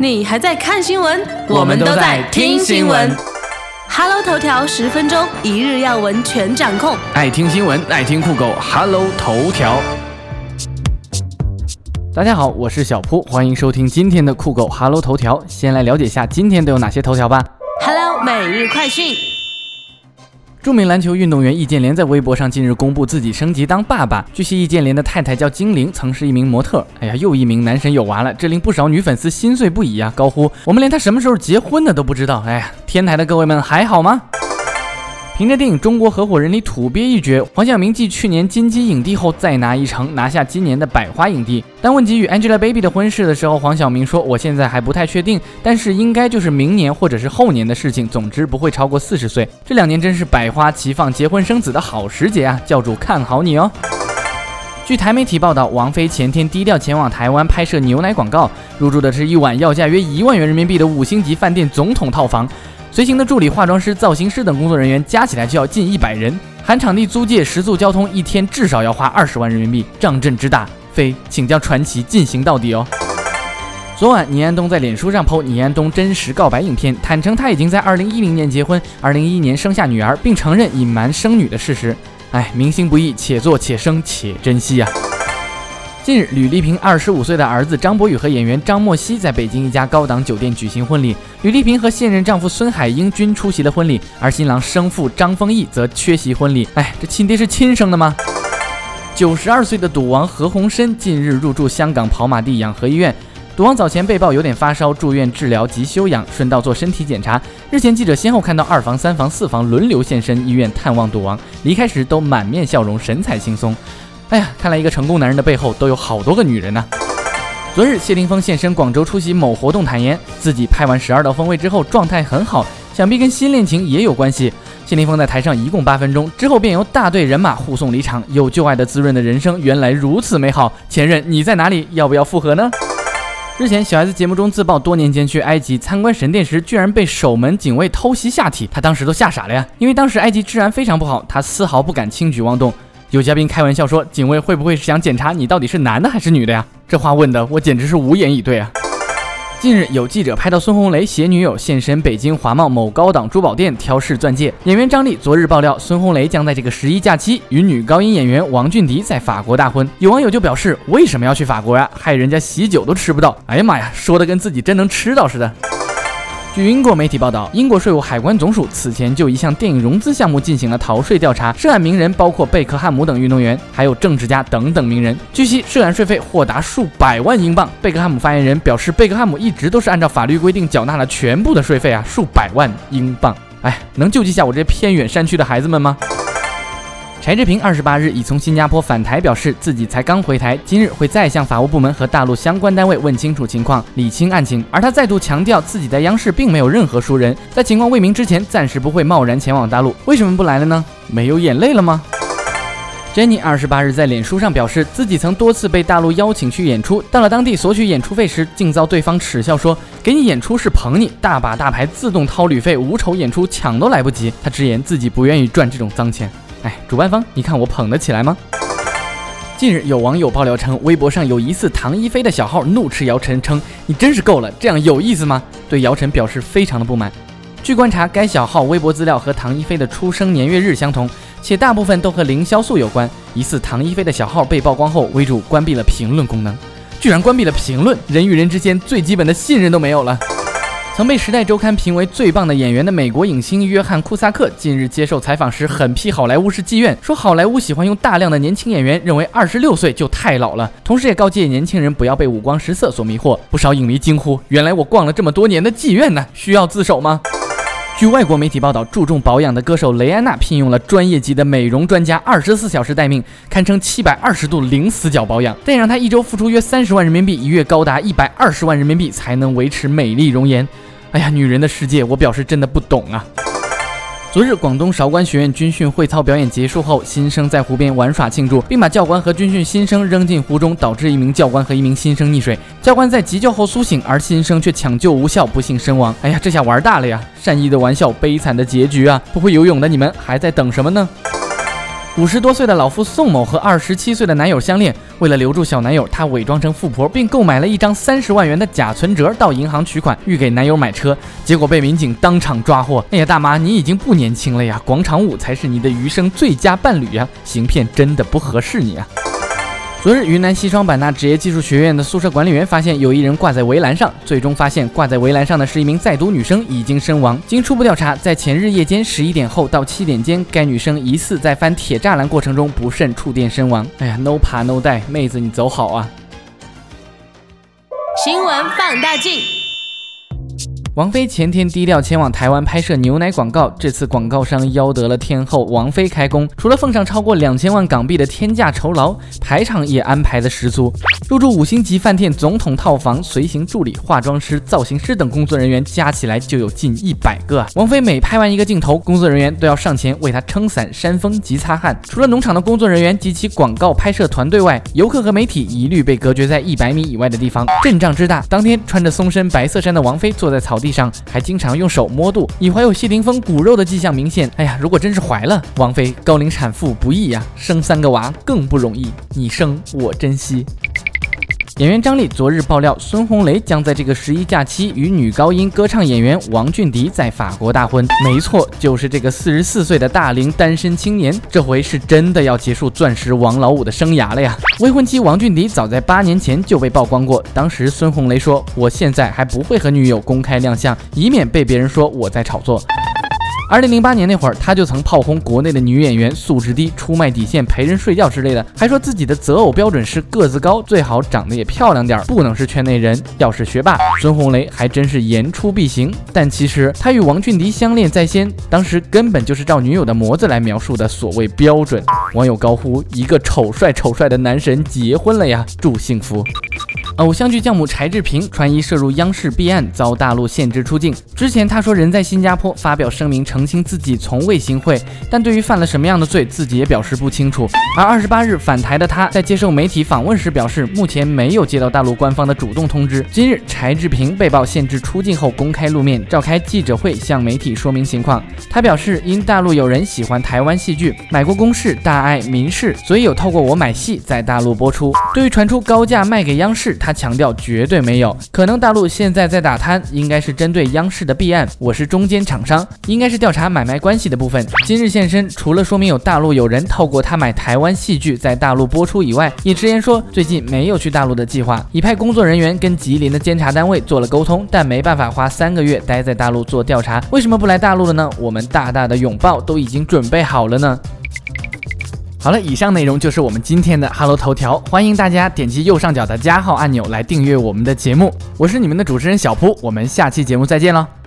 你还在看新闻？我们都在听新闻。Hello 头条十分钟，一日要闻全掌控。爱听新闻，爱听酷狗，Hello 头条。大家好，我是小铺，欢迎收听今天的酷狗 Hello 头条。先来了解一下今天都有哪些头条吧。Hello 每日快讯。著名篮球运动员易建联在微博上近日公布自己升级当爸爸。据悉，易建联的太太叫精灵，曾是一名模特。哎呀，又一名男神有娃了，这令不少女粉丝心碎不已啊！高呼：“我们连他什么时候结婚的都不知道！”哎呀，天台的各位们还好吗？凭着电影《中国合伙人》里土鳖一角，黄晓明继去年金鸡影帝后再拿一城，拿下今年的百花影帝。当问及与 Angelababy 的婚事的时候，黄晓明说：“我现在还不太确定，但是应该就是明年或者是后年的事情，总之不会超过四十岁。这两年真是百花齐放、结婚生子的好时节啊！教主看好你哦。”据台媒体报道，王菲前天低调前往台湾拍摄牛奶广告，入住的是一晚要价约一万元人民币的五星级饭店总统套房。随行的助理、化妆师、造型师等工作人员加起来就要近一百人，含场地租借、食宿、交通，一天至少要花二十万人民币，仗阵之大，非请将传奇进行到底哦。昨晚，倪安东在脸书上 PO 倪安东真实告白影片，坦诚他已经在2010年结婚，2011年生下女儿，并承认隐瞒生女的事实。哎，明星不易，且做且生且珍惜啊！近日，吕丽萍二十五岁的儿子张博宇和演员张默熙在北京一家高档酒店举行婚礼。吕丽萍和现任丈夫孙海英均出席了婚礼，而新郎生父张丰毅则缺席婚礼。哎，这亲爹是亲生的吗？九十二岁的赌王何鸿燊近日入住香港跑马地养和医院。赌王早前被曝有点发烧，住院治疗及休养，顺道做身体检查。日前，记者先后看到二房、三房、四房轮流现身医院探望赌王，离开时都满面笑容，神采轻松。哎呀，看来一个成功男人的背后都有好多个女人呢、昨日，谢霆锋现身广州出席某活动，坦言自己拍完《十二道锋味》之后状态很好，想必跟新恋情也有关系。谢霆锋在台上一共八分钟，之后便由大队人马护送离场。有旧爱的滋润的人生，原来如此美好。前任你在哪里？要不要复合呢？日前，小 S 节目中自曝多年前去埃及参观神殿时，居然被守门警卫偷袭下体，她当时都吓傻了呀！因为当时埃及治安非常不好，她丝毫不敢轻举妄动。有嘉宾开玩笑说：“警卫会不会是想检查你到底是男的还是女的呀？”这话问的我简直是无言以对啊！近日，有记者拍到孙红雷携女友现身北京华贸某高档珠宝店挑饰钻戒。演员张丽昨日爆料，孙红雷将在这个十一假期与女高音演员王俊迪在法国大婚。有网友就表示：“为什么要去法国呀？害人家喜酒都吃不到！”哎呀妈呀，说的跟自己真能吃到似的。据英国媒体报道，英国税务海关总署此前就一项电影融资项目进行了逃税调查，涉案名人包括贝克汉姆等运动员，还有政治家等等名人。据悉，涉案税费或达数百万英镑。贝克汉姆发言人表示，贝克汉姆一直都是按照法律规定缴纳了全部的税费啊，数百万英镑。哎，能救济下我这偏远山区的孩子们吗？柴智屏二十八日已从新加坡返台，表示自己才刚回台，今日会再向法务部门和大陆相关单位问清楚情况，理清案情。而他再度强调，自己在央视并没有任何熟人，在情况未明之前，暂时不会贸然前往大陆。为什么不来了呢？没有眼泪了吗？Jenny 二十八日在脸书上表示，自己曾多次被大陆邀请去演出，到了当地索取演出费时，竟遭对方耻笑说：“给你演出是捧你，大把大牌自动掏旅费，无酬演出抢都来不及。”他直言自己不愿意赚这种脏钱。哎，主办方，你看我捧得起来吗？近日有网友爆料称，微博上有疑似唐一菲的小号怒斥姚晨，称你真是够了，这样有意思吗？对姚晨表示非常的不满。据观察，该小号微博资料和唐一菲的出生年月日相同，且大部分都和凌潇肃有关。疑似唐一菲的小号被曝光后，微主关闭了评论功能，居然关闭了评论，人与人之间最基本的信任都没有了。曾被《时代周刊》评为最棒的演员的美国影星约翰·库萨克近日接受采访时狠批好莱坞是妓院，说好莱坞喜欢用大量的年轻演员，认为二十六岁就太老了，同时也告诫年轻人不要被五光十色所迷惑。不少影迷惊呼：“原来我逛了这么多年的妓院呢，需要自首吗？”据外国媒体报道，注重保养的歌手雷安娜聘用了专业级的美容专家，二十四小时待命，堪称七百二十度零死角保养，但让她一周付出约三十万人民币，一月高达一百二十万人民币才能维持美丽容颜。哎呀，女人的世界，我表示真的不懂啊。昨日，广东韶关学院军训会操表演结束后，新生在湖边玩耍庆祝，并把教官和军训新生扔进湖中，导致一名教官和一名新生溺水。教官在急救后苏醒，而新生却抢救无效，不幸身亡。哎呀，这下玩大了呀！善意的玩笑，悲惨的结局啊！不会游泳的你们还在等什么呢？五十多岁的老夫宋某和二十七岁的男友相恋，为了留住小男友，他伪装成富婆，并购买了一张三十万元的假存折到银行取款，欲给男友买车，结果被民警当场抓获。哎呀，大妈，你已经不年轻了呀，广场舞才是你的余生最佳伴侣呀，行骗真的不合适你啊。昨日，云南西双版纳职业技术学院的宿舍管理员发现有一人挂在围栏上，最终发现挂在围栏上的是一名在读女生，已经身亡。经初步调查，在前日夜间十一点后到七点间，该女生疑似在翻铁栅栏过程中不慎触电身亡。哎呀，no 爬 no 带，妹子你走好啊！新闻放大镜。王菲前天低调前往台湾拍摄牛奶广告，这次广告商邀得了天后王菲开工，除了奉上超过两千万港币的天价酬劳，排场也安排的十足。入住五星级饭店、总统套房、随行助理、化妆师、造型师等工作人员加起来就有近一百个。王菲每拍完一个镜头，工作人员都要上前为她撑伞、扇风及擦汗。除了农场的工作人员及其广告拍摄团队外，游客和媒体一律被隔绝在一百米以外的地方。阵仗之大，当天穿着松身白色衫的王菲坐在草地。地上还经常用手摸肚，已怀有谢霆锋骨肉的迹象明显。哎呀，如果真是怀了，王菲高龄产妇不易呀，生三个娃更不容易。你生我珍惜。演员张丽昨日爆料，孙红雷将在这个十一假期与女高音歌唱演员王俊迪在法国大婚。没错，就是这个四十四岁的大龄单身青年，这回是真的要结束钻石王老五的生涯了呀！未婚妻王俊迪早在八年前就被曝光过，当时孙红雷说：“我现在还不会和女友公开亮相，以免被别人说我在炒作。”二零零八年那会儿，他就曾炮轰国内的女演员素质低、出卖底线、陪人睡觉之类的，还说自己的择偶标准是个子高，最好长得也漂亮点，不能是圈内人，要是学霸。孙红雷还真是言出必行。但其实他与王俊迪相恋在先，当时根本就是照女友的模子来描述的所谓标准。网友高呼：“一个丑帅丑帅的男神结婚了呀，祝幸福！”偶像剧教母柴智屏穿衣涉入央视弊案，遭大陆限制出境。之前他说人在新加坡，发表声明澄清自己从未行贿，但对于犯了什么样的罪，自己也表示不清楚。而二十八日返台的他在接受媒体访问时表示，目前没有接到大陆官方的主动通知。今日柴智屏被曝限制出境后，公开露面召开记者会，向媒体说明情况。他表示，因大陆有人喜欢台湾戏剧，买过公视、大爱、民视，所以有透过我买戏在大陆播出。对于传出高价卖给央视，他。他强调绝对没有可能，大陆现在在打贪，应该是针对央视的弊案，我是中间厂商，应该是调查买卖关系的部分。今日现身，除了说明有大陆有人透过他买台湾戏剧在大陆播出以外，也直言说最近没有去大陆的计划，已派工作人员跟吉林的监察单位做了沟通，但没办法花三个月待在大陆做调查。为什么不来大陆了呢？我们大大的拥抱都已经准备好了呢。好了，以上内容就是我们今天的 Hello 头条，欢迎大家点击右上角的加号按钮来订阅我们的节目。我是你们的主持人小铺，我们下期节目再见了。